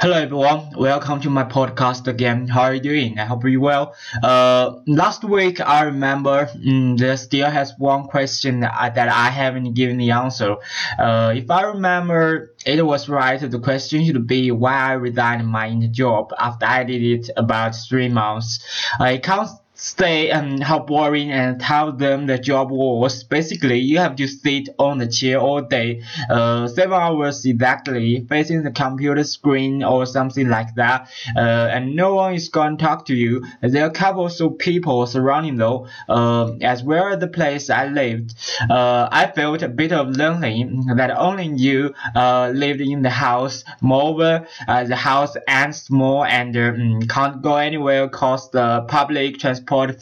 Hello everyone, welcome to my podcast again. How are you doing? I hope you're well. Uh, last week I remember um, there still has one question that I, that I haven't given the answer. Uh, if I remember it was right, the question should be why I resigned my job after I did it about three months. I can't say um, how boring and tell them the job was. Basically, you have to sit on the chair all day, uh, seven hours exactly, facing the computer screen or something like that, uh, and no one is going to talk to you. There are couples of people surrounding though, uh, as well as the place I lived. Uh, I felt a bit of lonely that only you uh, lived in the house. Moreover, uh, the house and small and um, can't go anywhere cause the public transport transport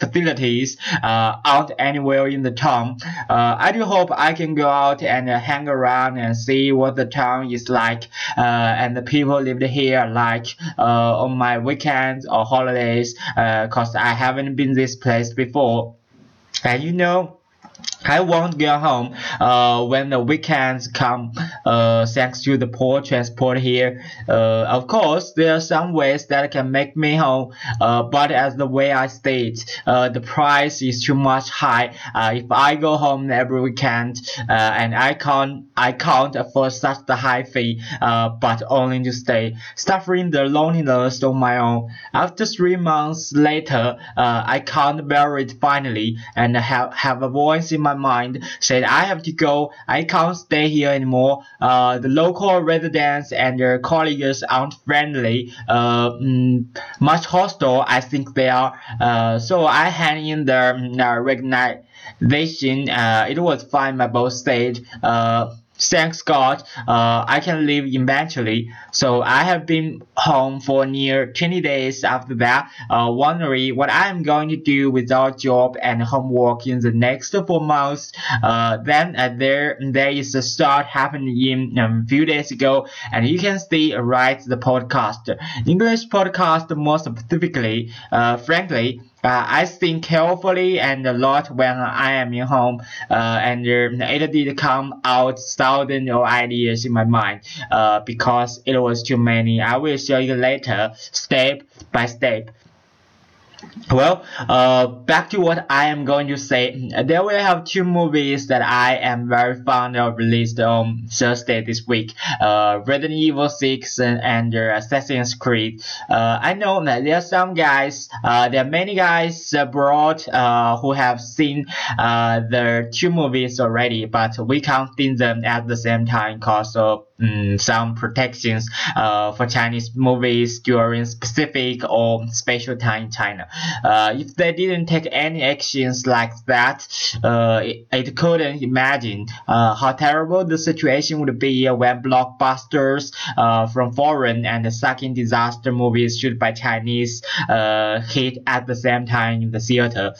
facilities uh, out anywhere in the town. Uh, I do hope I can go out and uh, hang around and see what the town is like uh, and the people lived here like uh, on my weekends or holidays because uh, I haven't been this place before. And you know, I won't get home uh, when the weekends come uh, thanks to the poor transport here. Uh, of course, there are some ways that can make me home, uh, but as the way I state, uh, the price is too much high. Uh, if I go home every weekend and I can't, I can't afford such a high fee, but only to stay, suffering the loneliness on my own. After three months later, I can't bear it finally and have, have a voice in my mind said I have to go. I can't stay here anymore. Uh, the local residents and their colleagues aren't friendly, uh, mm, much hostile. I think they are. Uh, so I hand in the uh, resignation. Uh, it was fine by both sides. Uh, thanks God, uh, I can leave eventually. So I have been home for near 20 days after that, uh, wondering what I'm going to do without job and homework in the next four months. Uh, then uh, there there is a start happening in a um, few days ago, and you can see right the podcast, English podcast more specifically. Uh, frankly. Uh, I think carefully and a lot when I am in home, uh, and uh, it did come out thousands of ideas in my mind, uh, because it was too many. I will show you later, step by step. Well, uh, back to what I am going to say. There we have two movies that I am very fond of released on Thursday this week. Uh, Resident Evil 6 and, and uh, Assassin's Creed. Uh, I know that there are some guys, uh, there are many guys abroad uh, who have seen uh, the two movies already, but we can't see them at the same time because of um, some protections uh, for Chinese movies during specific or special time in China. Uh, if they didn't take any actions like that, uh, it, it, couldn't imagine uh, how terrible the situation would be when blockbusters uh, from foreign and sucking disaster movies shoot by Chinese uh, hit at the same time in the theater.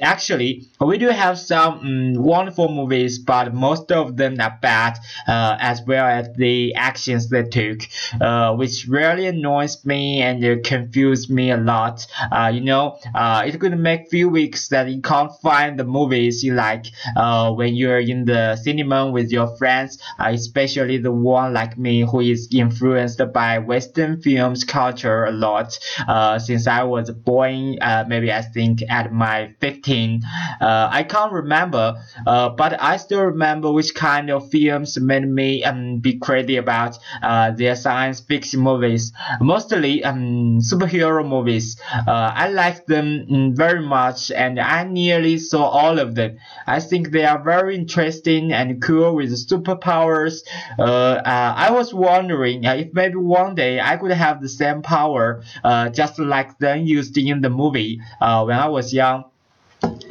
actually, we do have some um, wonderful movies, but most of them are bad, as well at the actions they took, uh, which really annoys me and uh, confused me a lot. Uh, you know, uh, it could make few weeks that you can't find the movies you like uh, when you're in the cinema with your friends, uh, especially the one like me who is influenced by Western films culture a lot. Uh, since I was born, uh, maybe I think at my 15, uh, I can't remember, uh, but I still remember which kind of films made me um, be crazy about uh, their science fiction movies, mostly um, superhero movies. Uh, I like them mm, very much and I nearly saw all of them. I think they are very interesting and cool with superpowers. Uh, uh I was wondering uh, if maybe one day I could have the same power uh, just like them used in the movie when I was young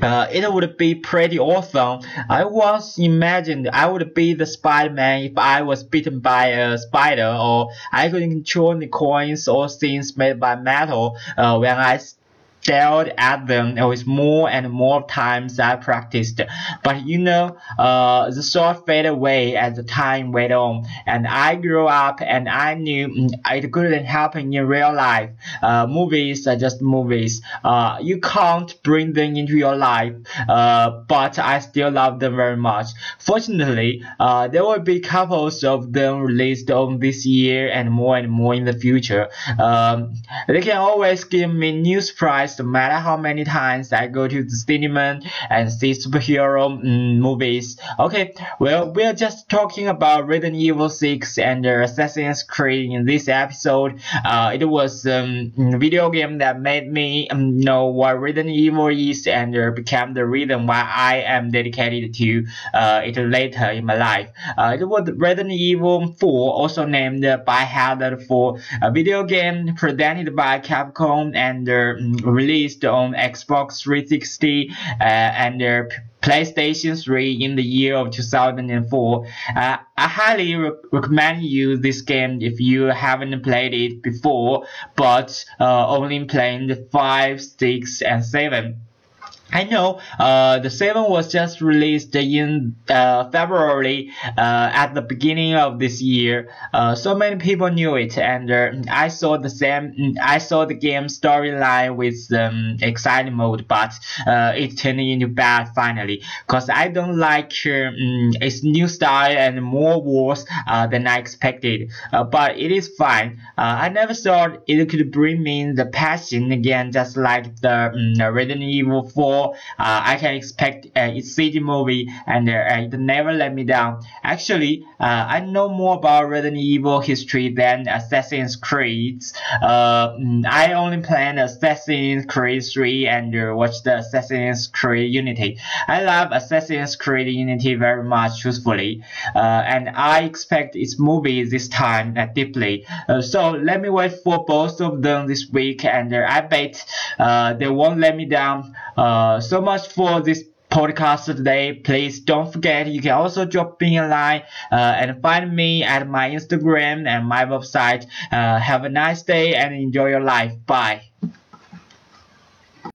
uh, it would be pretty awesome. I once imagined I would be the Spider-Man if I was bitten by a spider, or I could control the coins or things made by metal uh, when I stared at them with more and more times I practiced. But you know, uh, the thought faded away as the time went on, and I grew up and I knew mm, it couldn't happen in real life. Uh, movies are just movies. Uh, you can't bring them into your life, uh, but I still love them very much. Fortunately, uh, there will be couples of them released on this year and more and more in the future. Um, they can always give me new no matter how many times I go to the cinema and see superhero mm, movies. Okay, well, we're just talking about Resident Evil 6 and uh, Assassin's Creed in this episode. Uh, it was um, a video game that made me um, know what Resident Evil is and uh, became the reason why I am dedicated to uh, it later in my life. Uh, it was Resident Evil 4, also named by Biohazard 4, a video game presented by Capcom and uh, released on Xbox 360 uh, and uh, PlayStation 3 in the year of 2004. Uh, I highly re recommend you this game if you haven't played it before, but uh, only playing the 5, 6, and 7. I know uh, the 7 was just released in uh, February uh, at the beginning of this year. Uh, so many people knew it, and uh, I saw the same. I saw the game storyline with um, exciting mode, but uh, it turned into bad finally. Cause I don't like um, its new style and more wars than I expected. but it is fine. I never thought it could bring me the passion again, just like the um, Resident Evil 4 uh, I can expect uh, it's movie and uh, it never let me down. Actually, uh, I know more about Resident Evil history than Assassin's Creed. Uh, mm, I only played Assassin's Creed 3 and uh, watched the Assassin's Creed Unity. I love Assassin's Creed Unity very much, truthfully, uh, and I expect its movie this time uh, deeply. Uh, so let me wait for both of them this week, and uh, I bet uh, they won't let me down. Uh, so much for this podcast today. Please don't forget you can also drop me a line uh, and find me at my Instagram and my website. Uh, have a nice day and enjoy your life. Bye.